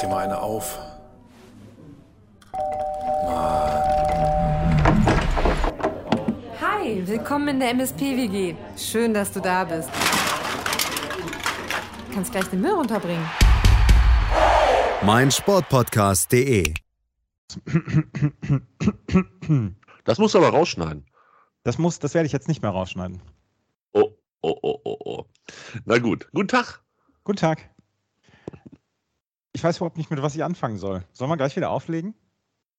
dir mal eine auf. Hi, willkommen in der MSP-WG. Schön, dass du da bist. Du kannst gleich den Müll runterbringen. mein Sportpodcast.de. Das musst du aber rausschneiden. Das muss, das werde ich jetzt nicht mehr rausschneiden. Oh, oh, oh, oh, oh. Na gut. Guten Tag. Guten Tag. Ich weiß überhaupt nicht, mit was ich anfangen soll. Sollen wir gleich wieder auflegen?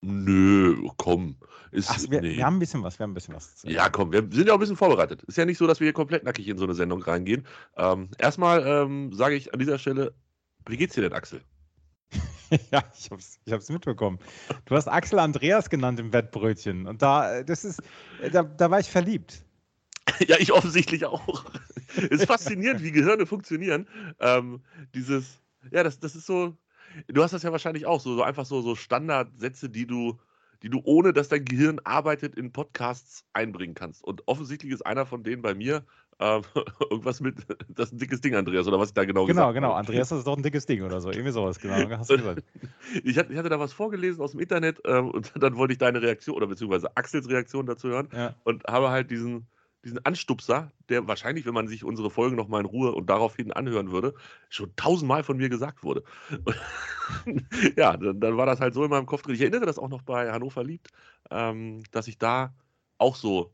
Nö, komm. Ist, Ach, wir, nee. wir haben ein bisschen was, wir haben ein bisschen was. Ja, komm, wir sind ja auch ein bisschen vorbereitet. Ist ja nicht so, dass wir hier komplett nackig in so eine Sendung reingehen. Ähm, erstmal ähm, sage ich an dieser Stelle, wie geht's dir denn, Axel? ja, ich hab's, ich hab's mitbekommen. Du hast Axel Andreas genannt im Wettbrötchen. Und da, äh, das ist, äh, da, da war ich verliebt. ja, ich offensichtlich auch. ist faszinierend, wie Gehirne funktionieren. Ähm, dieses, ja, das, das ist so, du hast das ja wahrscheinlich auch, so, so einfach so, so Standardsätze, die du, die du ohne dass dein Gehirn arbeitet in Podcasts einbringen kannst. Und offensichtlich ist einer von denen bei mir ähm, irgendwas mit, das ist ein dickes Ding, Andreas, oder was ich da genau, Genau, gesagt genau. habe. Andreas, das ist doch ein dickes Ding oder so. Irgendwie sowas, genau. Hast du gesagt. Ich hatte, ich hatte da was vorgelesen aus dem Internet ähm, und dann wollte ich deine Reaktion oder beziehungsweise Axels Reaktion dazu hören Ja. und habe halt diesen, diesen Anstupser, der wahrscheinlich, wenn man sich unsere Folgen nochmal in Ruhe und daraufhin anhören würde, schon tausendmal von mir gesagt wurde. ja, dann, dann war das halt so in meinem Kopf drin. Ich erinnere das auch noch bei Hannover liebt, ähm, dass ich da auch so,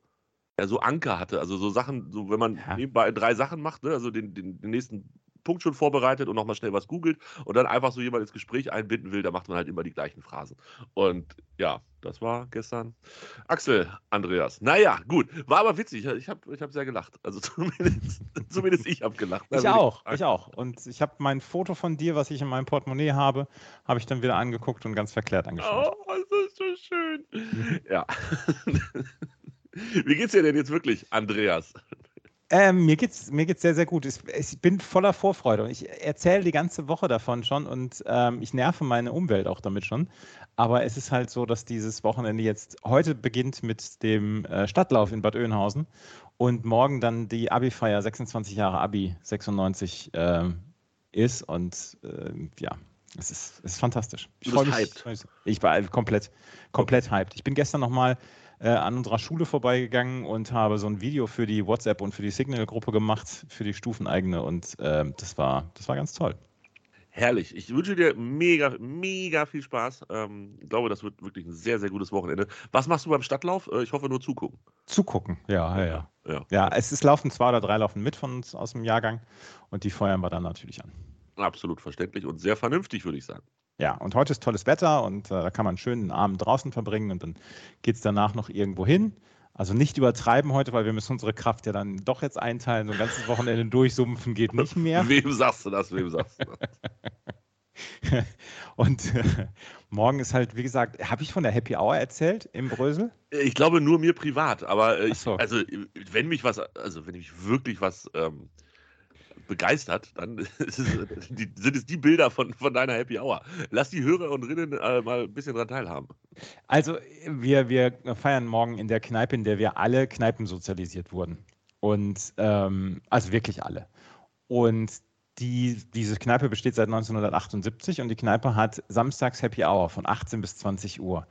ja, so Anker hatte. Also so Sachen, so wenn man Ja. nebenbei drei Sachen macht, ne, also den, den, den nächsten Punkt schon vorbereitet und nochmal schnell was googelt und dann einfach so jemand ins Gespräch einbinden will, da macht man halt immer die gleichen Phrasen. Und ja, das war gestern Axel, Andreas. Naja, gut. War aber witzig. Ich habe ich hab sehr gelacht. Also zumindest, zumindest ich habe gelacht. Ich Also auch, ich auch. Und ich habe mein Foto von dir, was ich in meinem Portemonnaie habe, habe ich dann wieder angeguckt und ganz verklärt angeschaut. Oh, das ist so schön. Ja. Wie geht's dir denn jetzt wirklich, Andreas? Ähm, mir geht's, mir geht's sehr, sehr gut. Ich, ich bin voller Vorfreude und ich erzähle die ganze Woche davon schon und ähm, ich nerve meine Umwelt auch damit schon. Aber es ist halt so, dass dieses Wochenende jetzt heute beginnt mit dem äh, Stadtlauf in Bad Oeynhausen und morgen dann die Abi-Feier 26 Jahre Abi 96 ähm, ist und ähm, ja. Es ist, es ist fantastisch. Ich Du freu bist mich. Ich war komplett, komplett hyped. Ich bin gestern nochmal äh, an unserer Schule vorbeigegangen und habe so ein Video für die WhatsApp und für die Signal-Gruppe gemacht, für die Stufeneigene und ähm, das, war, das war ganz toll. Herrlich. Ich wünsche dir mega, mega viel Spaß. Ähm, ich glaube, das wird wirklich ein sehr, sehr gutes Wochenende. Was machst du beim Stadtlauf? Äh, ich hoffe nur zugucken. Zugucken, ja, ja, ja. Ja, Ja, es ist laufen zwei oder drei laufen mit von uns aus dem Jahrgang und die feuern wir dann natürlich an. absolut verständlich und sehr vernünftig, würde ich sagen. Ja, und heute ist tolles Wetter und äh, da kann man schön den Abend draußen verbringen und dann geht es danach noch irgendwo hin. Also nicht übertreiben heute, weil wir müssen unsere Kraft ja dann doch jetzt einteilen. So ein ganzes Wochenende durchsumpfen geht nicht mehr. Wem sagst du das? Wem sagst du das? Und äh, morgen ist halt, wie gesagt, habe ich von der Happy Hour erzählt im Brösel? Ich glaube nur mir privat, aber äh, ich, so. also wenn mich was, also wenn mich wirklich was ähm, begeistert, dann es, die, sind es die Bilder von, von deiner Happy Hour. Lass die Hörerinnen äh, mal ein bisschen dran teilhaben. Also wir, wir feiern morgen in der Kneipe, in der wir alle Kneipen sozialisiert wurden. Und ähm, also wirklich alle. Und die, diese Kneipe besteht seit 1978 und die Kneipe hat samstags Happy Hour von 18 bis 20 Uhr.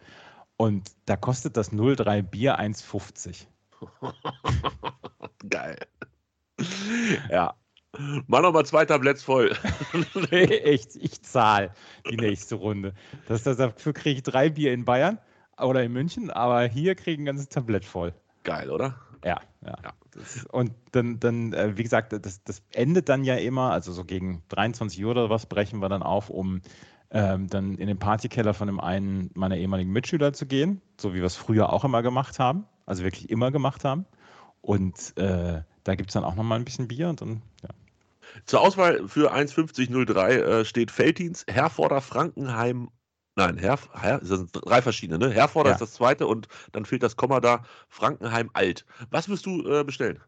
Und da kostet das 03 Bier 1,50. Geil. Ja. Mach noch mal zwei Tabletts voll. Echt, ich zahle die nächste Runde. Das, das, dafür kriege ich drei Bier in Bayern oder in München, aber hier kriege ich ein ganzes Tablett voll. Geil, oder? Ja, ja. Ja. Das, und dann, dann äh, wie gesagt, das, das endet dann ja immer, also so gegen 23 Uhr oder was brechen wir dann auf, um ähm, dann in den Partykeller von dem einen meiner ehemaligen Mitschüler zu gehen, so wie wir es früher auch immer gemacht haben, also wirklich immer gemacht haben. Und äh, da gibt es dann auch nochmal ein bisschen Bier und dann, ja. Zur Auswahl für 1,5003 äh, steht Veltins, Herforder, Frankenheim. Nein, Herr, Herr, das sind drei verschiedene, ne? Herforder Ja. ist das zweite und dann fehlt das Komma da, Frankenheim alt. Was wirst du äh, bestellen?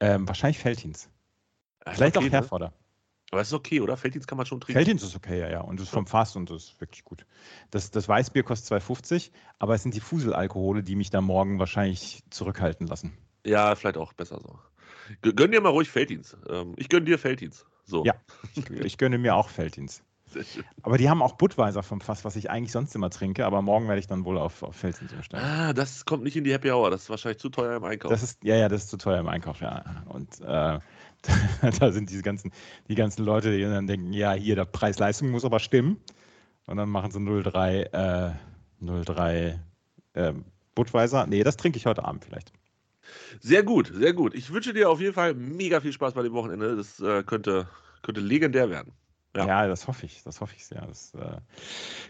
Ähm, wahrscheinlich. Ja, ist Vielleicht okay, auch ne? Herforder. Aber es ist okay, oder? Feldins kann man schon trinken. Feldhins ist okay, ja, ja. Und das ist vom Fass und das ist wirklich gut. Das, das Weißbier kostet 2,50, aber es sind die Fuselalkohole, die mich da morgen wahrscheinlich zurückhalten lassen. Ja, vielleicht auch besser so. Gönn dir mal ruhig Feldins. Ähm, ich gönn dir Feldins. So. Ja, ich, ich gönne mir auch schön. Aber die haben auch Budweiser vom Fass, was ich eigentlich sonst immer trinke, aber morgen werde ich dann wohl auf, auf Felsen umsteigen. Ah, das kommt nicht in die Happy Hour, das ist wahrscheinlich zu teuer im Einkauf. Das ist, ja, ja, das ist zu teuer im Einkauf, ja. Und äh, da sind diese ganzen, die ganzen Leute, die dann denken, ja, hier, der Preis-Leistung muss aber stimmen. Und dann machen sie 03, äh, 03 äh, Budweiser. Nee, das trinke ich heute Abend vielleicht. Sehr gut, sehr gut. Ich wünsche dir auf jeden Fall mega viel Spaß bei dem Wochenende. Das äh, könnte, könnte legendär werden. Ja. ja. das hoffe ich. Das hoffe ich sehr. Das, äh,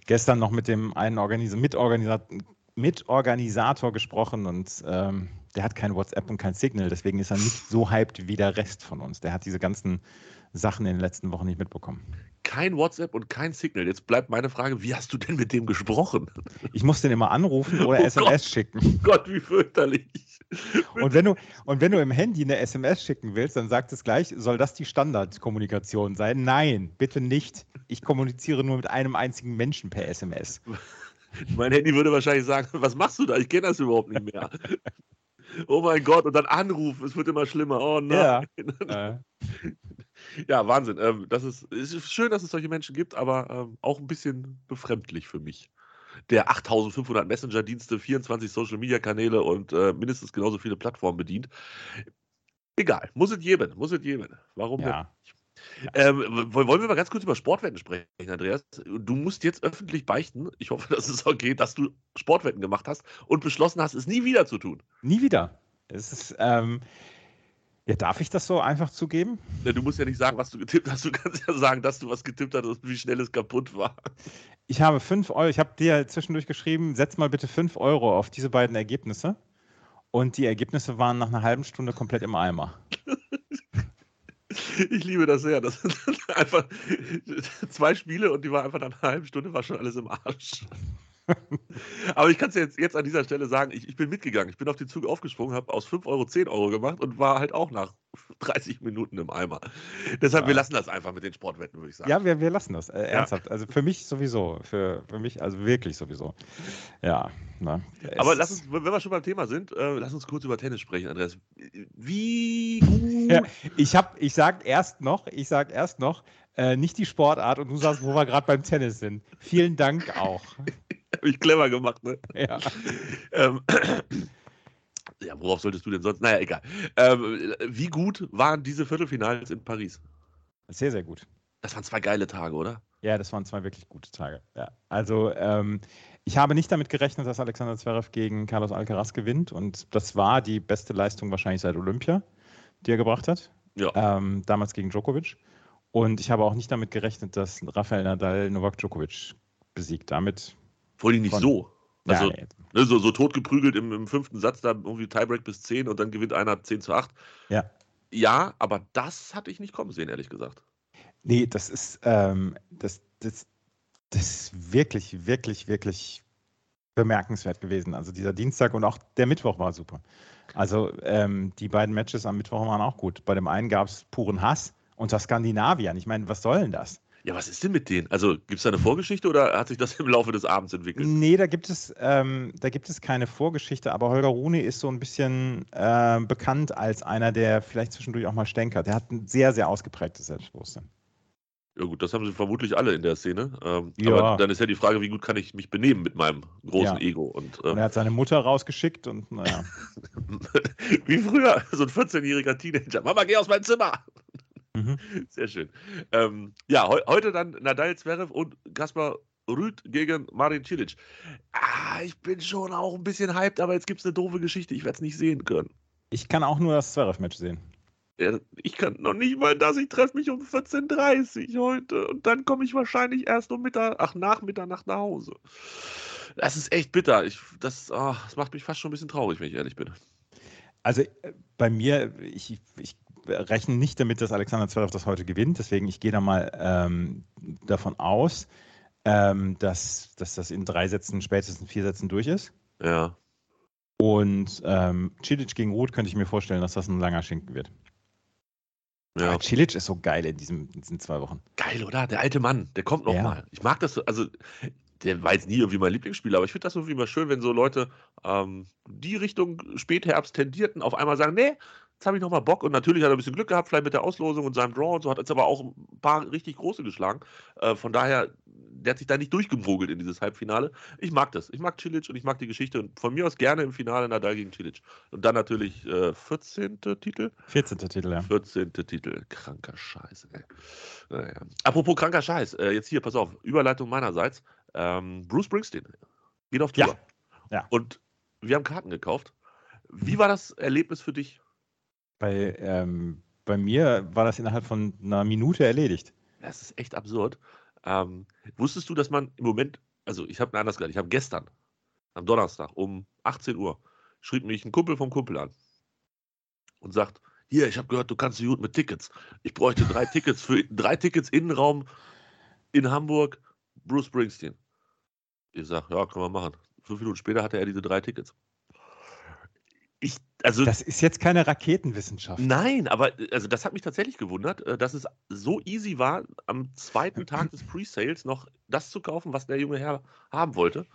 gestern noch mit dem einen Organis Mitorganisator, Mitorganisator gesprochen und ähm, der hat kein WhatsApp und kein Signal. Deswegen ist er nicht so hyped wie der Rest von uns. Der hat diese ganzen Sachen in den letzten Wochen nicht mitbekommen. Kein WhatsApp und kein Signal. Jetzt bleibt meine Frage, wie hast du denn mit dem gesprochen? Ich muss den immer anrufen oder oh SMS Gott, schicken. Gott, wie fürchterlich. Und wenn, du, und wenn du im Handy eine SMS schicken willst, dann sagt es gleich, soll das die Standardkommunikation sein? Nein, bitte nicht. Ich kommuniziere nur mit einem einzigen Menschen per SMS. Mein Handy würde wahrscheinlich sagen, was machst du da? Ich kenne das überhaupt nicht mehr. oh mein Gott, und dann Anruf, es wird immer schlimmer. Oh nein. Ja, ja Wahnsinn. Ähm, das ist, ist schön, dass es solche Menschen gibt, aber ähm, auch ein bisschen befremdlich für mich der 8500 Messenger-Dienste, 24 Social-Media-Kanäle und äh, mindestens genauso viele Plattformen bedient. Egal, muss es geben, muss es geben. Warum ja. nicht? Ähm, wollen wir mal ganz kurz über Sportwetten sprechen, Andreas? Du musst jetzt öffentlich beichten, ich hoffe, das ist okay, dass du Sportwetten gemacht hast und beschlossen hast, es nie wieder zu tun. Nie wieder. Es ist, ähm, ja, darf ich das so einfach zugeben? Ja, du musst ja nicht sagen, was du getippt hast. Du kannst ja sagen, dass du was getippt hast und wie schnell es kaputt war. Ich habe 5 Euro, ich habe dir zwischendurch geschrieben, setz mal bitte 5 Euro auf diese beiden Ergebnisse. Und die Ergebnisse waren nach einer halben Stunde komplett im Eimer. Ich liebe das sehr. Das sind einfach zwei Spiele und die war einfach nach einer halben Stunde war schon alles im Arsch. Aber ich kann es jetzt, jetzt an dieser Stelle sagen, ich, ich bin mitgegangen. Ich bin auf den Zug aufgesprungen, habe aus 5 Euro 10 Euro gemacht und war halt auch nach 30 Minuten im Eimer. Deshalb, ja. wir lassen das einfach mit den Sportwetten, würde ich sagen. Ja, wir, wir lassen das. Äh, ernsthaft. Ja. Also für mich sowieso. Für, für mich, also wirklich sowieso. Ja. Na, Aber lass uns, wenn wir schon beim Thema sind, äh, lass uns kurz über Tennis sprechen, Andreas. Wie gut. Ja, ich habe, ich sag erst noch, ich sag erst noch, äh, nicht die Sportart und du sagst, wo wir gerade beim Tennis sind. Vielen Dank auch. Habe ich clever gemacht, ne? Ja. ähm, ja, worauf solltest du denn sonst? Naja, egal. Ähm, wie gut waren diese Viertelfinals in Paris? Sehr, sehr gut. Das waren zwei geile Tage, oder? Ja, das waren zwei wirklich gute Tage. Ja. Also, ähm, ich habe nicht damit gerechnet, dass Alexander Zverev gegen Carlos Alcaraz gewinnt. Und das war die beste Leistung wahrscheinlich seit Olympia, die er gebracht hat. Ja. Ähm, damals gegen Djokovic. Und ich habe auch nicht damit gerechnet, dass Rafael Nadal Novak Djokovic besiegt. Damit vor allem nicht Von, so. Also, ja, ne, so, so totgeprügelt im, im, fünften Satz, da irgendwie Tiebreak bis 10 und dann gewinnt einer 10 zu 8. Ja. Ja, aber das hatte ich nicht kommen sehen, ehrlich gesagt. Nee, das ist, ähm, das, das, das ist wirklich, wirklich, wirklich bemerkenswert gewesen. Also dieser Dienstag und auch der Mittwoch war super. Also ähm, die beiden Matches am Mittwoch waren auch gut. Bei dem einen gab es puren Hass unter Skandinaviern. Ich meine, was soll denn das? Ja, was ist denn mit denen? Also gibt es da eine Vorgeschichte oder hat sich das im Laufe des Abends entwickelt? Nee, da gibt es, ähm, da gibt es keine Vorgeschichte, aber Holger Rune ist so ein bisschen äh, bekannt als einer, der vielleicht zwischendurch auch mal stänkert. Der hat ein sehr, sehr ausgeprägtes Selbstbewusstsein. Ja gut, das haben sie vermutlich alle in der Szene. Ähm, ja. Aber dann ist ja die Frage, wie gut kann ich mich benehmen mit meinem großen ja. Ego. Und, ähm, und, er hat seine Mutter rausgeschickt und naja. wie früher, so ein 14-jähriger Teenager. Mama, geh aus meinem Zimmer. Mhm. Sehr schön. Ähm, ja, he heute dann Nadal Zverev und Kaspar Rüd gegen Marin Cilic. Ah, ich bin schon auch ein bisschen hyped, aber jetzt gibt es eine doofe Geschichte. Ich werde es nicht sehen können. Ich kann auch nur das Zverev-Match sehen. Ja, ich kann noch nicht mal das. Ich treffe mich um 14.30 Uhr heute und dann komme ich wahrscheinlich erst um Mittag, ach, nach Mitternacht nach Hause. Das ist echt bitter. Ich, das, oh, das macht mich fast schon ein bisschen traurig, wenn ich ehrlich bin. Also äh, bei mir, ich, ich rechne nicht damit, dass Alexander Zverev das heute gewinnt. Deswegen, ich gehe da mal ähm, davon aus, ähm, dass, dass das in drei Sätzen, spätestens vier Sätzen durch ist. Ja. Und ähm, Cilic gegen Ruth könnte ich mir vorstellen, dass das ein langer Schinken wird. Ja. Cilic ist so geil in, diesem, in diesen zwei Wochen. Geil, oder? Der alte Mann, der kommt nochmal. Ja. Ich mag das so, also der war jetzt nie irgendwie mein Lieblingsspieler, aber ich finde das irgendwie immer schön, wenn so Leute, ähm, die Richtung Spätherbst tendierten, auf einmal sagen, nee, habe ich nochmal Bock und natürlich hat er ein bisschen Glück gehabt, vielleicht mit der Auslosung und seinem Draw und so, hat jetzt aber auch ein paar richtig große geschlagen. Äh, von daher, der hat sich da nicht durchgemogelt in dieses Halbfinale. Ich mag das. Ich mag Cilic und ich mag die Geschichte und von mir aus gerne im Finale Nadal gegen Cilic. Und dann natürlich äh, 14. Titel. 14. Titel, ja. 14. Titel. Kranker Scheiß, ey. Naja. Apropos kranker Scheiß, äh, jetzt hier, pass auf, Überleitung meinerseits. Ähm, Bruce Springsteen geht auf Tour. Ja. ja. Und wir haben Karten gekauft. Wie war das Erlebnis für dich? Bei, ähm, bei mir war das innerhalb von einer Minute erledigt. Das ist echt absurd. Ähm, wusstest du, dass man im Moment, also ich habe anders gesagt, ich habe gestern, am Donnerstag um 18 Uhr, schrieb mich ein Kumpel vom Kumpel an und sagt, hier, ich habe gehört, du kannst so gut mit Tickets. Ich bräuchte drei Tickets für drei Tickets Innenraum in Hamburg, Bruce Springsteen. Ich sage, ja, können wir machen. Fünf Minuten später hatte er diese drei Tickets. Ich, also, das ist jetzt keine Raketenwissenschaft. Nein, aber also das hat mich tatsächlich gewundert, äh, dass es so easy war, am zweiten Tag des Pre-Sales noch das zu kaufen, was der junge Herr haben wollte.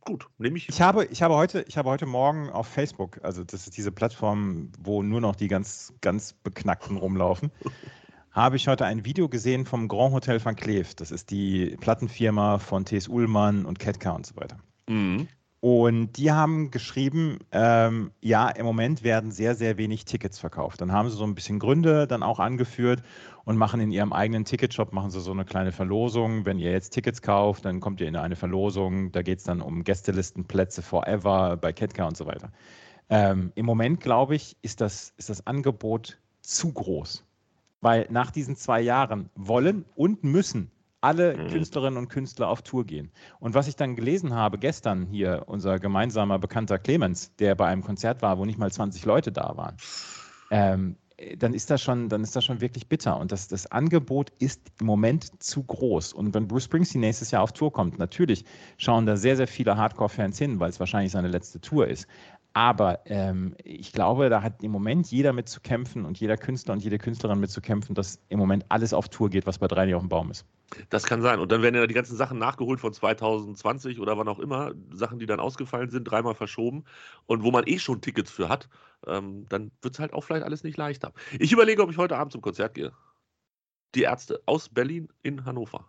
Gut, nehme ich. Ich habe, ich, habe heute, ich habe heute Morgen auf Facebook, also das ist diese Plattform, wo nur noch die ganz, ganz Beknackten rumlaufen, habe ich heute ein Video gesehen vom Grand Hotel van Cleef. Das ist die Plattenfirma von T.S. Ullmann und Ketka und so weiter. Mhm. Und die haben geschrieben, ähm, ja, im Moment werden sehr, sehr wenig Tickets verkauft. Dann haben sie so ein bisschen Gründe dann auch angeführt und machen in ihrem eigenen Ticketshop, machen sie so eine kleine Verlosung. Wenn ihr jetzt Tickets kauft, dann kommt ihr in eine Verlosung. Da geht es dann um Gästelistenplätze forever bei Ketka und so weiter. Ähm, Im Moment, glaube ich, ist das, ist das Angebot zu groß. Weil nach diesen zwei Jahren wollen und müssen alle mhm. Künstlerinnen und Künstler auf Tour gehen. Und was ich dann gelesen habe gestern hier, unser gemeinsamer Bekannter Clemens, der bei einem Konzert war, wo nicht mal 20 Leute da waren, ähm, dann ist das schon, dann ist das schon wirklich bitter. Und das, das Angebot ist im Moment zu groß. Und wenn Bruce Springsteen nächstes Jahr auf Tour kommt, natürlich schauen da sehr, sehr viele Hardcore-Fans hin, weil es wahrscheinlich seine letzte Tour ist. Aber ähm, ich glaube, da hat im Moment jeder mit zu kämpfen und jeder Künstler und jede Künstlerin mit zu kämpfen, dass im Moment alles auf Tour geht, was bei drei auf dem Baum ist. Das kann sein. Und dann werden ja die ganzen Sachen nachgeholt von 2020 oder wann auch immer. Sachen, die dann ausgefallen sind, dreimal verschoben. Und wo man eh schon Tickets für hat, ähm, dann wird es halt auch vielleicht alles nicht leichter. Ich überlege, ob ich heute Abend zum Konzert gehe. Die Ärzte aus Berlin in Hannover.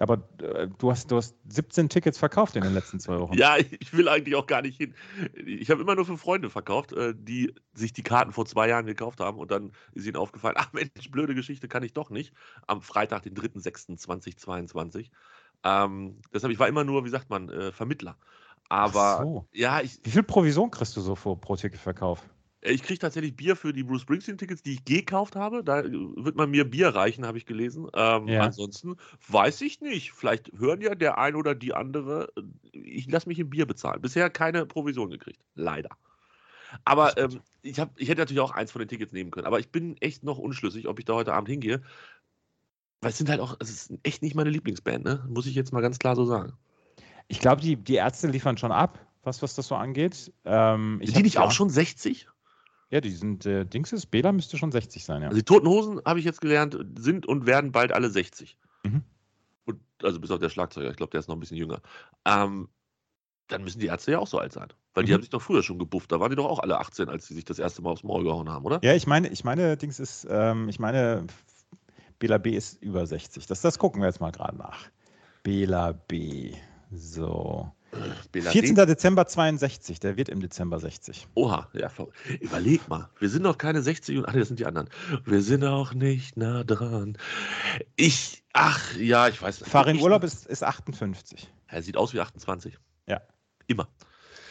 Aber äh, du, hast, du hast 17 Tickets verkauft in den letzten zwei Wochen. Ja, ich will eigentlich auch gar nicht hin. Ich habe immer nur für Freunde verkauft, äh, die sich die Karten vor zwei Jahren gekauft haben und dann ist ihnen aufgefallen, ach Mensch, blöde Geschichte kann ich doch nicht. Am Freitag, den 3.6.2022. Ähm, deshalb, ich war immer nur, wie sagt man, äh, Vermittler. Aber so. ja, ich. Wie viel Provision kriegst du so vor, pro Ticketverkauf? Äh, ich kriege tatsächlich Bier für die Bruce Springsteen-Tickets, die ich gekauft habe. Da äh, wird man mir Bier reichen, habe ich gelesen. Ähm, ja. Ansonsten weiß ich nicht. Vielleicht hören ja der ein oder die andere. Äh, ich lasse mich in Bier bezahlen. Bisher keine Provision gekriegt. Leider. Aber ähm, ich, hab, ich hätte natürlich auch eins von den Tickets nehmen können. Aber ich bin echt noch unschlüssig, ob ich da heute Abend hingehe. Weil es sind halt auch, es ist echt nicht meine Lieblingsband, ne? Muss ich jetzt mal ganz klar so sagen. Ich glaube, die, die Ärzte liefern schon ab, was, was das so angeht. Ähm, sind die nicht auch schon 60? Ja, die sind, äh, Dings ist, Bela müsste schon 60 sein, ja. Also die Toten Hosen, habe ich jetzt gelernt, sind und werden bald alle 60. Mhm. Und, also bis auf der Schlagzeuger, ich glaube, der ist noch ein bisschen jünger. Ähm, dann müssen die Ärzte ja auch so alt sein. Weil die mhm. haben sich doch früher schon gebufft. Da waren die doch auch alle 18, als sie sich das erste Mal aufs Maul gehauen haben, oder? Ja, ich meine, ich meine, Dings ist, ähm, ich meine, Bela B ist über 60. Das, das gucken wir jetzt mal gerade nach. Bela B. So. Bela 14. D. Dezember 62, der wird im Dezember 60. Oha, ja, überleg mal. Wir sind noch keine 60 und, ach, das sind die anderen. Wir sind auch nicht nah dran. Ich, ach, ja, ich weiß nicht. Farin Urlaub ist, ist 58. Er sieht aus wie 28. Ja. Immer.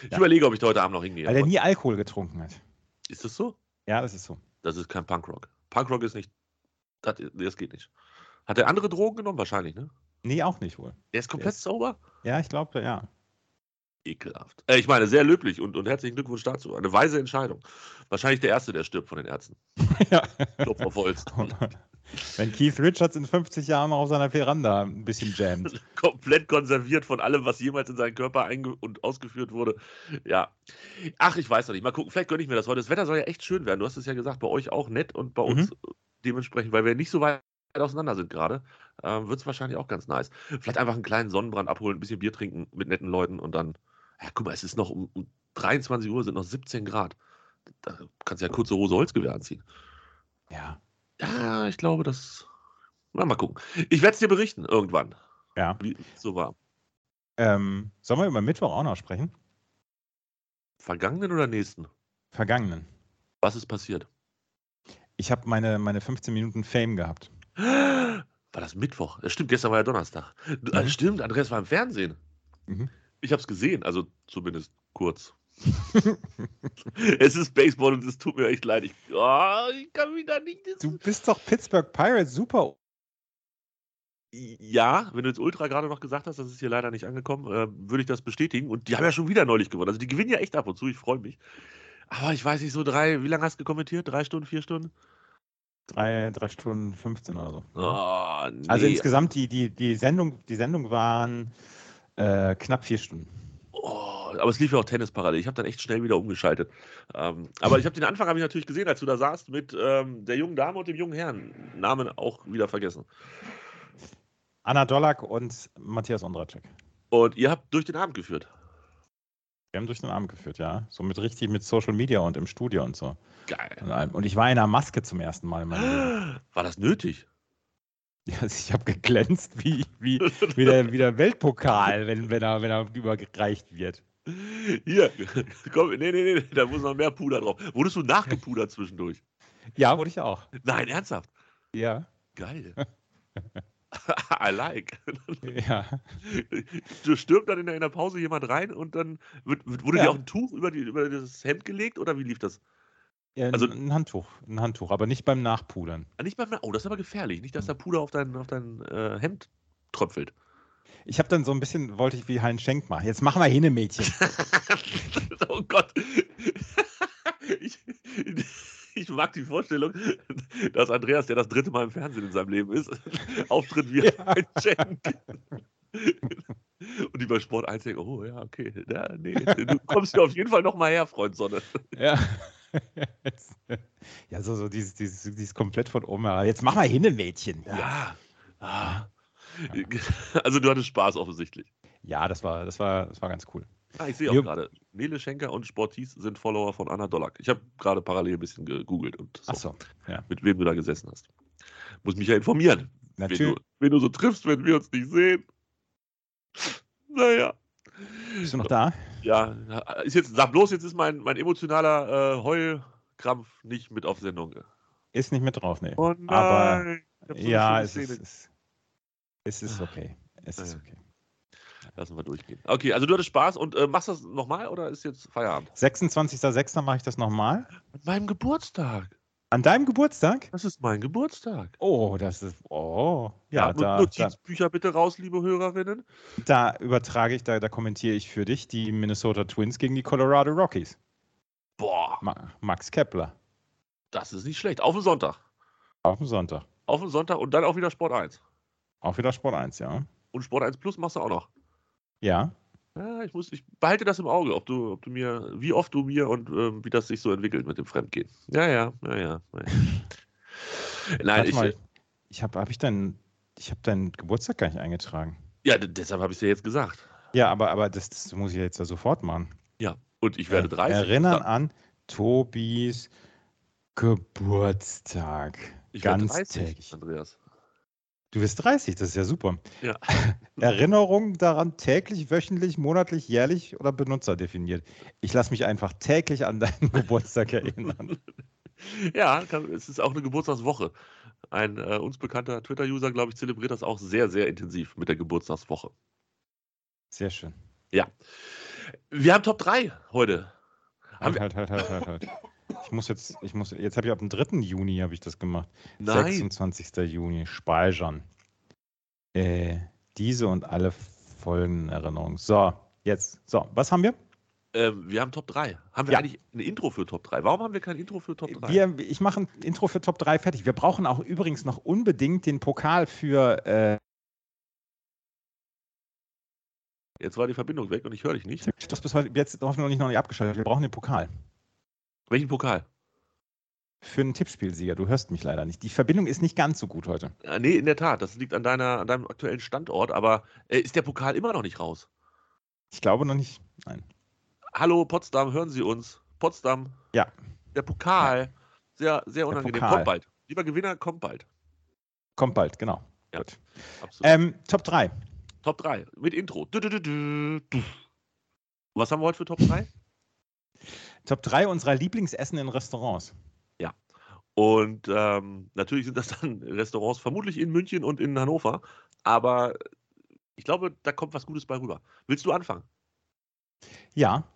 Ich ja. überlege, ob ich da heute Abend noch hingehe. Weil er nie Alkohol getrunken hat. Ist das so? Ja, das ist so. Das ist kein Punkrock. Punkrock ist nicht, das, das geht nicht. Hat er andere Drogen genommen? Wahrscheinlich, ne? Nee, auch nicht wohl. Er ist komplett sauber? Ja, ich glaube, ja ekelhaft. Äh, ich meine, sehr löblich und, und herzlichen Glückwunsch dazu. Eine weise Entscheidung. Wahrscheinlich der Erste, der stirbt von den Ärzten. ja. Klopf auf Holz. Wenn Keith Richards in 50 Jahren noch auf seiner Veranda ein bisschen jammt. Komplett konserviert von allem, was jemals in seinen Körper einge und ausgeführt wurde. Ja. Ach, ich weiß noch nicht. Mal gucken, vielleicht gönne ich mir das heute. Das Wetter soll ja echt schön werden. Du hast es ja gesagt, bei euch auch nett und bei mhm. uns dementsprechend, weil wir nicht so weit auseinander sind gerade, äh, wird es wahrscheinlich auch ganz nice. Vielleicht einfach einen kleinen Sonnenbrand abholen, ein bisschen Bier trinken mit netten Leuten und dann ja, guck mal, es ist noch um, um 23 Uhr, sind noch 17 Grad. da kannst du ja kurze Hose Holzgewehr anziehen. Ja. Ja, ich glaube, das. Na, mal gucken. Ich werde es dir berichten irgendwann, Ja. wie es so war. Ähm, sollen wir über Mittwoch auch noch sprechen? Vergangenen oder nächsten? Vergangenen. Was ist passiert? Ich habe meine, meine 15 Minuten Fame gehabt. War das Mittwoch? Das stimmt, gestern war ja Donnerstag. Äh, Mhm. Stimmt, Andreas war im Fernsehen. Mhm. Ich habe es gesehen, also zumindest kurz. es ist Baseball und es tut mir echt leid. Ich, oh, ich kann mich da nicht. Du bist doch Pittsburgh Pirates, super. Ja, wenn du jetzt Ultra gerade noch gesagt hast, das ist hier leider nicht angekommen, äh, würde ich das bestätigen. Und die haben ja schon wieder neulich gewonnen. Also die gewinnen ja echt ab und zu, ich freue mich. Aber ich weiß nicht, so drei, wie lange hast du kommentiert? Drei Stunden, vier Stunden? Drei, drei Stunden 15 oder so. Oh, nee. Also insgesamt, die, die, die, Sendung, die Sendung waren äh, knapp vier Stunden. Oh, aber es lief ja auch Tennis parallel. Ich habe dann echt schnell wieder umgeschaltet. Ähm, aber ich habe den Anfang habe ich natürlich gesehen, als du da saßt mit ähm, der jungen Dame und dem jungen Herrn. Namen auch wieder vergessen. Anna Dollack und Matthias Ondracek. Und ihr habt durch den Abend geführt. Wir haben durch den Abend geführt, ja. So mit richtig mit Social Media und im Studio und so. Geil. Und ich war in einer Maske zum ersten Mal in meinem Leben. War das nötig? Ja, also ich habe geglänzt wie, wie, wie, der, wie der Weltpokal, wenn, wenn, er, wenn er übergereicht wird. Hier, komm, nee, nee, nee, da muss noch mehr Puder drauf. Wurdest du nachgepudert zwischendurch? Ja, wurde ich auch. Nein, ernsthaft. Ja, Geil. I like. ja. Du stürmt dann in der, in der Pause jemand rein und dann wird, wurde Ja. dir auch ein Tuch über, die, über das Hemd gelegt oder wie lief das? Ja Also- ein Handtuch, ein Handtuch, aber nicht beim Nachpudern. Ah, Nicht beim, oh, das ist aber gefährlich. Nicht, dass da Puder auf dein, auf dein äh, Hemd tröpfelt. Ich habe dann so ein bisschen, wollte ich wie Heinz Schenk machen. Jetzt machen wir hin, Mädchen. oh Gott. Ich, ich mag die Vorstellung, dass Andreas, der das dritte Mal im Fernsehen in seinem Leben ist, auftritt wie Ja. ein Schenk. Und die bei Sport 1 denken, oh ja, okay, ja, nee, du kommst hier auf jeden Fall nochmal her, Freund Sonne. Ja. Ja, so, so dieses, dieses, dieses komplett von oben. herab. Jetzt machen wir hin, Mädchen. Ja. Ah. Also du hattest Spaß offensichtlich. Ja, das war, das war, das war ganz cool. Ah, ich sehe auch gerade, Nele Schenker und Sportis sind Follower von Anna Dollack. Ich habe gerade parallel ein bisschen gegoogelt und so, so, ja. mit wem du da gesessen hast. Muss mich ja informieren. Wen Natürlich. du, wen du so triffst, wenn wir uns nicht sehen. Naja. Bist du noch da? Ja, ist jetzt, sag bloß, jetzt ist mein, mein emotionaler äh, Heulkrampf nicht mit auf Sendung. Ist nicht mit drauf, nee. Oh. Aber so ja, es ist, es, ist okay. Es ist Ja. okay. Lassen wir durchgehen. Okay, also du hattest Spaß und äh, machst das nochmal oder ist jetzt Feierabend? 26.06. mache ich das nochmal. An meinem Geburtstag. An deinem Geburtstag? Das ist mein Geburtstag. Oh, das ist. Oh, ja, Ja, da, da, Notizbücher bitte raus, liebe Hörerinnen. da übertrage ich, da, da kommentiere ich für dich die Minnesota Twins gegen die Colorado Rockies. Boah, Ma Max Kepler. das ist nicht schlecht. Auf den Sonntag. Auf dem Sonntag. Auf den Sonntag und dann auch wieder Sport 1. Auch wieder Sport 1, ja. Und Sport 1 Plus machst du auch noch. Ja. Ja, ich, muss, ich behalte das im Auge, ob du, ob du mir, wie oft du mir und ähm, wie das sich so entwickelt mit dem Fremdgehen. Ja, ja, ja, ja. Nein, ich, mal, äh, ich habe hab ich deinen ich hab deinen Geburtstag gar nicht eingetragen. ja, deshalb habe ich es dir jetzt gesagt. Ja, aber, aber das, das muss ich jetzt ja sofort machen. Ja, und ich werde Er- 30. Erinnern Ja, an Tobis Geburtstag. ich werde ganz 30, täglich. Andreas. Du bist 30, das ist ja super. Ja. Erinnerung daran täglich, wöchentlich, monatlich, jährlich oder Benutzer definiert. Ich lasse mich einfach täglich an deinen Geburtstag erinnern. Ja, es ist auch eine Geburtstagswoche. Ein äh, uns bekannter Twitter-User, glaube ich, zelebriert das auch sehr, sehr intensiv mit der Geburtstagswoche. Sehr schön. Wir haben Top 3 heute. Haben Halt, halt, halt, halt, halt, halt. Ich muss jetzt, ich muss, jetzt habe ich ab dem 3. Juni habe ich das gemacht. nein, 26. Juni, speichern. Äh, diese und alle folgenden Erinnerungen. So, jetzt. So, was haben wir? ähm, wir haben Top 3. Haben wir Ja. eigentlich ein Intro für Top 3? Warum haben wir kein Intro für Top 3? Wir, ich mache ein Intro für Top 3 fertig. Wir brauchen auch übrigens noch unbedingt den Pokal für. Äh, Jetzt war die Verbindung weg und ich höre dich nicht. das bis heute jetzt hoffentlich noch nicht abgeschaltet. Wir brauchen den Pokal Welchen Pokal? für einen Tippspielsieger. Du hörst mich leider nicht. Die Verbindung ist nicht ganz so gut heute. Äh, nee, in der Tat. Das liegt an, deiner, an deinem aktuellen Standort. Aber äh, ist der Pokal immer noch nicht raus? Ich glaube noch nicht. Nein. Hallo Potsdam, hören Sie uns? Potsdam. Ja. Der Pokal. Sehr, sehr unangenehm. Pokal. Kommt bald. Lieber Gewinner, kommt bald. Kommt bald, genau. Ja. Gut. Ähm, Top 3. Top 3 mit Intro. Du, du, du. Was haben wir heute für Top 3? Top 3 unserer Lieblingsessen in Restaurants. Und ähm, natürlich sind das dann Restaurants, vermutlich in München und in Hannover. Aber ich glaube, da kommt was Gutes bei rüber. Willst du anfangen? Ja,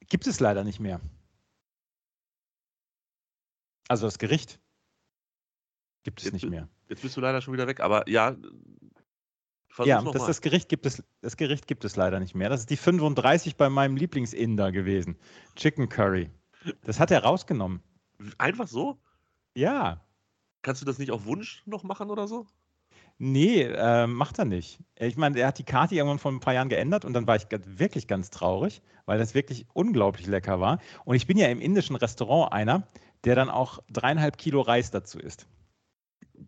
gibt es leider nicht mehr. Also das Gericht gibt es Jetzt nicht mehr. Jetzt bist du leider schon wieder weg. Aber ja, versuch's Ja, das, das, Gericht gibt es, das Gericht gibt es leider nicht mehr. Das ist die 35 bei meinem Lieblingsinder gewesen. Chicken Curry. Das hat er rausgenommen. Einfach so? Ja, Kannst du das nicht auf Wunsch noch machen oder so? nee, äh, macht er nicht. Ich meine, er hat die Karte irgendwann vor ein paar Jahren geändert und dann war ich wirklich ganz traurig, weil das wirklich unglaublich lecker war. Und ich bin ja im indischen Restaurant einer, der dann auch dreieinhalb Kilo Reis dazu isst.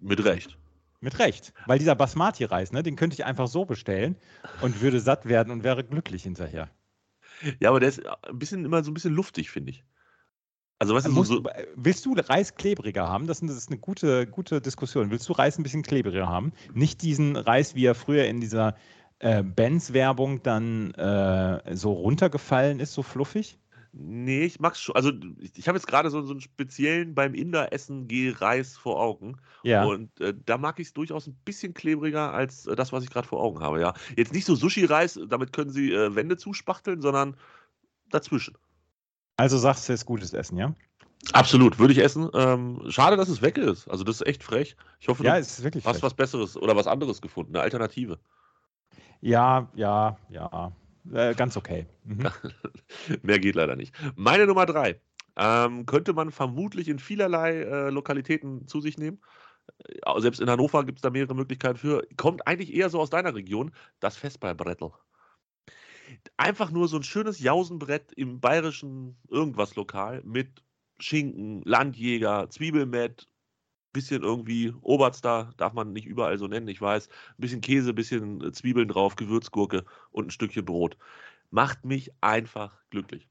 Mit Recht. Mit Recht. Weil dieser Basmati-Reis, ne, den könnte ich einfach so bestellen und würde satt werden und wäre glücklich hinterher. Ja, aber der ist ein bisschen immer so ein bisschen luftig, finde ich. Also, weißt du, so, du- willst du Reis klebriger haben? Das ist, das ist eine gute, gute Diskussion. Willst du Reis ein bisschen klebriger haben? Nicht diesen Reis, wie er früher in dieser äh, Benz-Werbung dann äh, so runtergefallen ist, so fluffig? Nee, ich mag's schon. Also, ich, ich habe jetzt gerade so, so einen speziellen beim Inder-Essen Geh-Reis vor Augen. Ja. Und äh, da mag ich es durchaus ein bisschen klebriger als äh, das, was ich gerade vor Augen habe, ja. Jetzt nicht so Sushi-Reis, damit können Sie äh, Wände zuspachteln, sondern dazwischen. Also sagst du, es ist gutes Essen, ja? Absolut, würde ich essen. Ähm, schade, dass es weg ist. Also, das ist echt frech. Ich hoffe, Ja, du es ist wirklich hast frech. was Besseres oder was anderes gefunden, eine Alternative. Ja, ja, ja. Äh, ganz okay. Mhm. Mehr geht leider nicht. Meine Nummer drei. Ähm, könnte man vermutlich in vielerlei äh, Lokalitäten zu sich nehmen. Äh, Selbst in Hannover gibt es da mehrere Möglichkeiten für. Kommt eigentlich eher so aus deiner Region, das Festballbrettel. Einfach nur so ein schönes Jausenbrett im bayerischen Irgendwas-Lokal mit Schinken, Landjäger, Zwiebelmett, bisschen irgendwie Oberster, darf man nicht überall so nennen, ich weiß. Ein bisschen Käse, bisschen äh, Zwiebeln drauf, Gewürzgurke und ein Stückchen Brot. Macht mich einfach glücklich.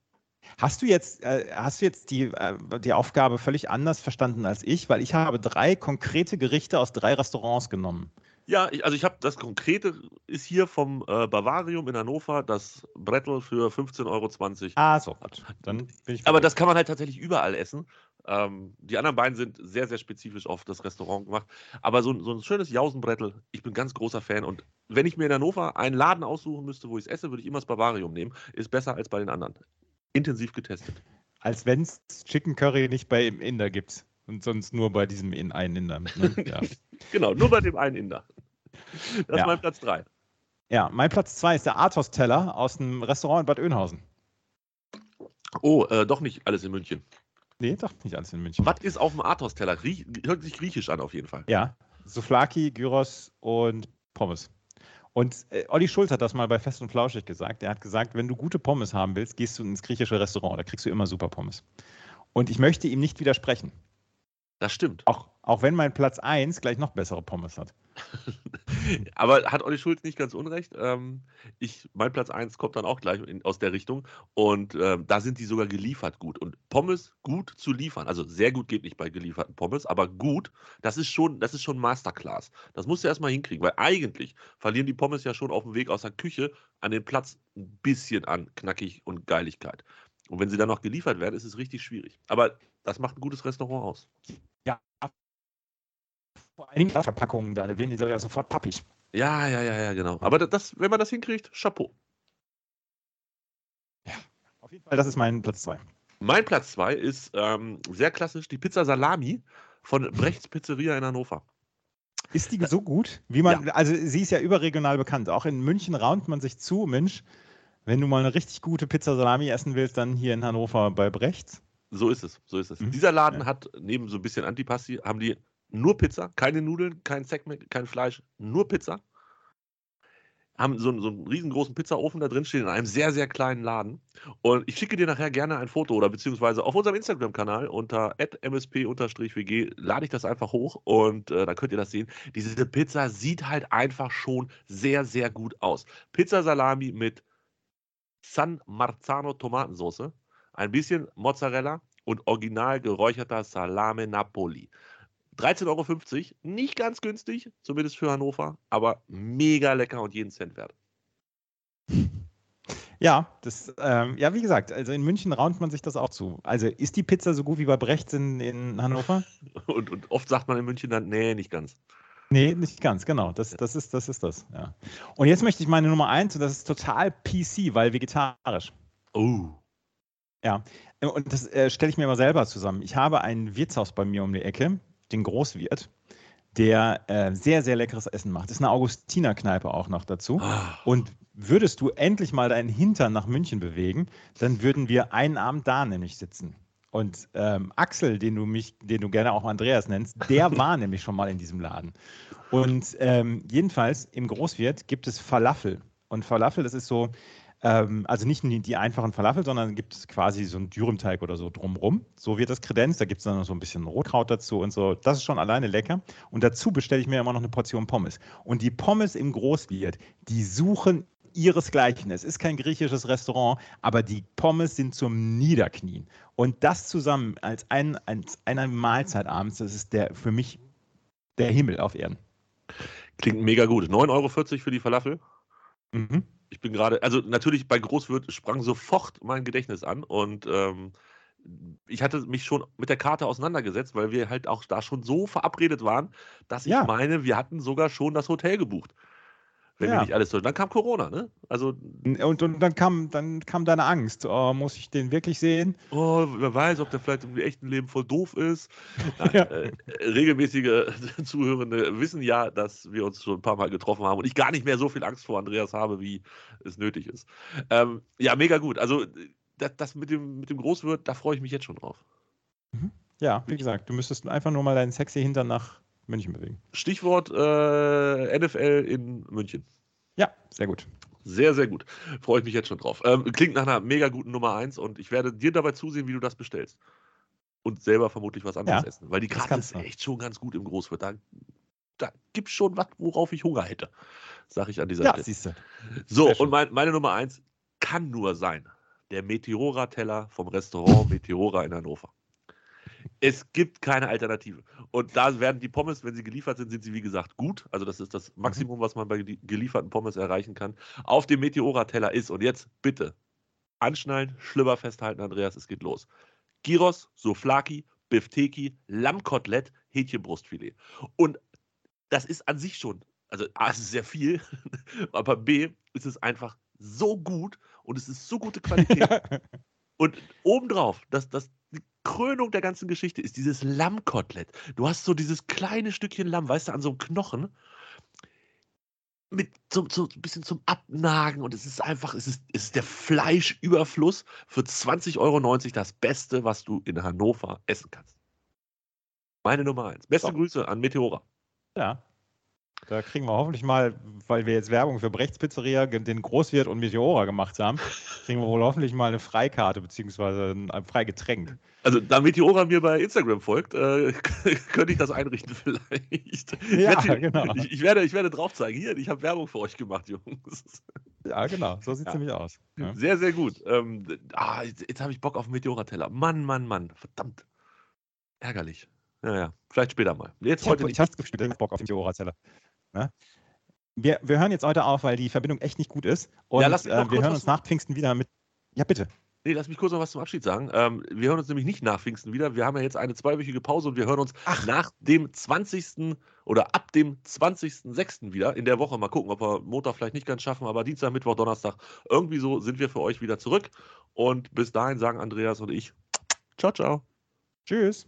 Hast du jetzt, äh, hast du jetzt die, äh, die Aufgabe völlig anders verstanden als ich? Weil ich habe drei konkrete Gerichte aus drei Restaurants genommen. Ja, ich, also ich habe das Konkrete ist hier vom äh, Bavarium in Hannover, das Brettel für 15,20 Euro. Ah, so, gut. Dann bin ich. Aber das kann man halt tatsächlich überall essen. Ähm, die anderen beiden sind sehr, sehr spezifisch auf das Restaurant gemacht. Aber so, ein- so ein schönes Jausenbrettel, ich bin ganz großer Fan. Und wenn ich mir in Hannover einen Laden aussuchen müsste, wo ich es esse, würde ich immer das Bavarium nehmen. Ist besser als bei den anderen. Intensiv getestet. Als wenn es Chicken Curry nicht bei im Inder gibt. Und sonst nur bei diesem in einen Inder. Ne? Ja. Genau, nur bei dem einen Inder. Das Ja. ist mein Platz 3. ja, mein Platz zwei ist der Athos-Teller aus dem Restaurant in Bad Oeynhausen. Oh, äh, doch nicht alles in München. Nee, doch nicht alles in München. Was ist auf dem Athos-Teller? Hört sich griechisch an, auf jeden Fall. Ja, Souflaki, Gyros und Pommes. Und äh, Olli Schulz hat das mal bei Fest und Flauschig gesagt. Er hat gesagt, wenn du gute Pommes haben willst, gehst du ins griechische Restaurant. Da kriegst du immer super Pommes. Und ich möchte ihm nicht widersprechen. Das stimmt. Auch, auch wenn mein Platz 1 gleich noch bessere Pommes hat. Aber hat Olli Schulz nicht ganz unrecht. Ähm, ich, mein Platz 1 kommt dann auch gleich in, aus der Richtung. Und ähm, da sind die sogar geliefert gut. Und Pommes gut zu liefern, also sehr gut geht nicht bei gelieferten Pommes, aber gut, das ist schon, das ist schon Masterclass. Das musst du erstmal hinkriegen, weil eigentlich verlieren die Pommes ja schon auf dem Weg aus der Küche an den Platz ein bisschen an Knackig und Geiligkeit. Und wenn sie dann noch geliefert werden, ist es richtig schwierig. Aber das macht ein gutes Restaurant aus. Ja. Dingen Verpackungen, da werden die ja sofort pappig. Ja, ja, ja, ja, genau. Aber das, wenn man das hinkriegt, Chapeau. Auf jeden Fall, das ist mein Platz 2. Mein Platz 2 ist ähm, sehr klassisch die Pizza Salami von Brechts Pizzeria in Hannover. Ist die so gut? Wie man, also sie ist ja überregional bekannt. Auch in München raunt man sich zu, Mensch, wenn du mal eine richtig gute Pizza Salami essen willst, dann hier in Hannover bei Brechts. So ist es, so ist es. Mhm. Dieser Laden Ja. hat neben so ein bisschen Antipasti, haben die nur Pizza, keine Nudeln, kein Segment, kein Fleisch, nur Pizza. Haben so, einen- so einen riesengroßen Pizzaofen da drin stehen in einem sehr, sehr kleinen Laden. Und ich schicke dir nachher gerne ein Foto oder beziehungsweise auf unserem Instagram-Kanal unter msp-wg lade ich das einfach hoch und äh, dann könnt ihr das sehen. Diese Pizza sieht halt einfach schon sehr, sehr gut aus. Pizza Salami mit San Marzano Tomatensauce, ein bisschen Mozzarella und original geräucherter Salame Napoli. 13,50 Euro, nicht ganz günstig, zumindest für Hannover, aber mega lecker und jeden Cent wert. Ja, das, ähm, ja, wie gesagt, also in München raunt man sich das auch zu. Also ist die Pizza so gut wie bei Brechts in, in Hannover? und, und, oft sagt man in München dann, nee, nicht ganz. Nee, nicht ganz, genau. Das, das, ist, das ist das, ja. Und jetzt möchte ich meine Nummer eins, und das ist total PC, weil vegetarisch. Oh. Ja, und das äh, stelle ich mir mal selber zusammen. Ich habe ein Wirtshaus bei mir um die Ecke, den Großwirt, der äh, sehr, sehr leckeres Essen macht. Das ist eine Augustiner-Kneipe auch noch dazu. Ah. Und würdest du endlich mal deinen Hintern nach München bewegen, dann würden wir einen Abend da nämlich sitzen. Und ähm, Axel, den du mich, den du gerne auch Andreas nennst, der war nämlich schon mal in diesem Laden. Und ähm, jedenfalls im Großwirt gibt es Falafel. Und Falafel, das ist so, ähm, also nicht die, die einfachen Falafel, sondern gibt es quasi so einen Dürümteig oder so drumrum. So wird das kredenzt. Da gibt es dann noch so ein bisschen Rotkraut dazu und so. Das ist schon alleine lecker. Und dazu bestelle ich mir immer noch eine Portion Pommes. Und die Pommes im Großwirt, die suchen ihresgleichen. Es ist kein griechisches Restaurant, aber die Pommes sind zum Niederknien. Und das zusammen als, ein, als eine Mahlzeit abends, das ist der für mich der Himmel auf Erden. Klingt mega gut. 9,40 Euro für die Falafel. Mhm. Ich bin gerade, also natürlich bei Großwirt sprang sofort mein Gedächtnis an und ähm, ich hatte mich schon mit der Karte auseinandergesetzt, weil wir halt auch da schon so verabredet waren, dass ich Ja. meine, wir hatten sogar schon das Hotel gebucht. Wenn Ja. mir nicht alles so. Dann kam Corona, ne? Also, Und, und dann, kam, dann kam deine Angst. Oh, muss ich den wirklich sehen? oh, wer weiß, ob der vielleicht im echten Leben voll doof ist. Ja. äh, regelmäßige Zuhörende wissen ja, dass wir uns schon ein paar Mal getroffen haben und ich gar nicht mehr so viel Angst vor Andreas habe, wie es nötig ist. Ähm, ja, mega gut. Also, das, das mit, dem, mit dem Großwirt, da freue ich mich jetzt schon drauf. Ja, wie gesagt, du müsstest einfach nur mal deinen sexy Hintern nach München bewegen. Stichwort äh, NFL in München. Ja, sehr gut. Sehr, sehr gut. Freue ich mich jetzt schon drauf. Ähm, klingt nach einer mega guten Nummer 1 und ich werde dir dabei zusehen, wie du das bestellst. Und selber vermutlich was anderes Ja, essen. Weil die Karte ist echt schon ganz gut im Großwirt. Da, da gibt es schon was, worauf ich Hunger hätte. Sag ich an dieser Ja, Stelle. siehst du. So, und mein, meine Nummer 1 kann nur sein. Der Meteora-Teller vom Restaurant Meteora in Hannover. Es gibt keine Alternative. Und da werden die Pommes, wenn sie geliefert sind, sind sie wie gesagt gut. Also das ist das Maximum, was man bei gelie- gelieferten Pommes erreichen kann. Auf dem Meteora-Teller ist, und jetzt bitte anschnallen, Schlüpper festhalten, Andreas, es geht los. Gyros, Souflaki, Bifteki, Lammkotelett, Hähnchenbrustfilet. Und das ist an sich schon, also A, es ist sehr viel, aber B, ist es einfach so gut und es ist so gute Qualität. Und obendrauf, das, das, Krönung der ganzen Geschichte ist dieses Lammkotelett. Du hast so dieses kleine Stückchen Lamm, weißt du, an so einem Knochen. Mit so, so ein bisschen zum Abnagen und es ist einfach, es ist, es ist der Fleischüberfluss für 20,90 Euro das Beste, was du in Hannover essen kannst. Meine Nummer eins. Beste So. Grüße an Meteora. Ja. Da kriegen wir hoffentlich mal, weil wir jetzt Werbung für Brechts Pizzeria, den Großwirt und Meteora gemacht haben, kriegen wir wohl hoffentlich mal eine Freikarte beziehungsweise ein, Freigetränk. Also, da Meteora mir bei Instagram folgt, äh, könnte ich das einrichten vielleicht. Ich Ja, werde, genau. Ich, ich, werde, ich werde drauf zeigen. Hier, ich habe Werbung für euch gemacht, Jungs. Ja, genau. So sieht es Ja. nämlich aus. Ja. Sehr, sehr gut. Ähm, ah, jetzt jetzt habe ich Bock auf Meteora-Teller. Mann, Mann, Mann. Verdammt. Ärgerlich. Ja, ja. Vielleicht später mal. Jetzt Ich heute habe nicht. ich hab gefühlt, ich hab Bock auf den Meteora-Zeller. Ne? Wir, wir hören jetzt heute auf, weil die Verbindung echt nicht gut ist. Und Ja, lass mich äh, wir hören uns nach Pfingsten wieder mit. Ja, bitte. Nee, lass mich kurz noch was zum Abschied sagen. Ähm, wir hören uns nämlich nicht nach Pfingsten wieder. Wir haben ja jetzt eine zweiwöchige Pause und wir hören uns Ach. nach dem 20. oder ab dem 20.06. wieder in der Woche. Mal gucken, ob wir Montag vielleicht nicht ganz schaffen, aber Dienstag, Mittwoch, Donnerstag, irgendwie so sind wir für euch wieder zurück. Und bis dahin sagen Andreas und ich, ciao, ciao. Tschüss.